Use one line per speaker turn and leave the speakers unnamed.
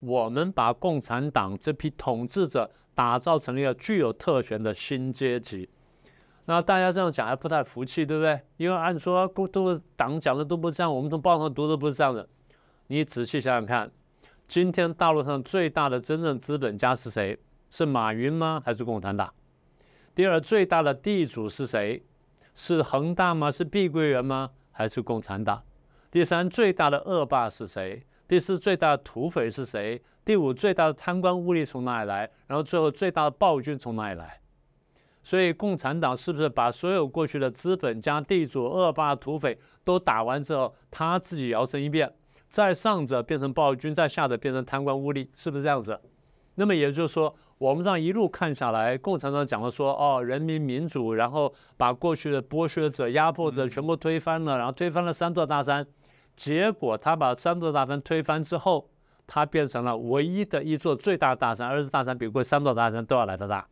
我们把共产党这批统治者打造成了一个具有特权的新阶级。那大家这样讲还不太服气，对不对？因为按说都党讲的都不是这样，我们从报上读的不是这样的。你仔细想想看，今天大陆上最大的真正资本家是谁？是马云吗？还是共产党？第二，最大的地主是谁？是恒大吗？是碧桂园吗？还是共产党？第三，最大的恶霸是谁？第四，最大的土匪是谁？第五，最大的贪官污吏从哪里来？然后最后，最大的暴君从哪里来？所以，共产党是不是把所有过去的资本家、地主、恶霸、土匪都打完之后，他自己摇身一变，在上者变成暴君，在下者变成贪官污吏，是不是这样子？那么也就是说，我们这样一路看下来，共产党讲了说，哦，人民民主，然后把过去的剥削者、压迫者全部推翻了，然后推翻了三座大山，结果他把三座大山推翻之后，他变成了唯一的一座最大大山，而且大山比过三座大山都要来的大。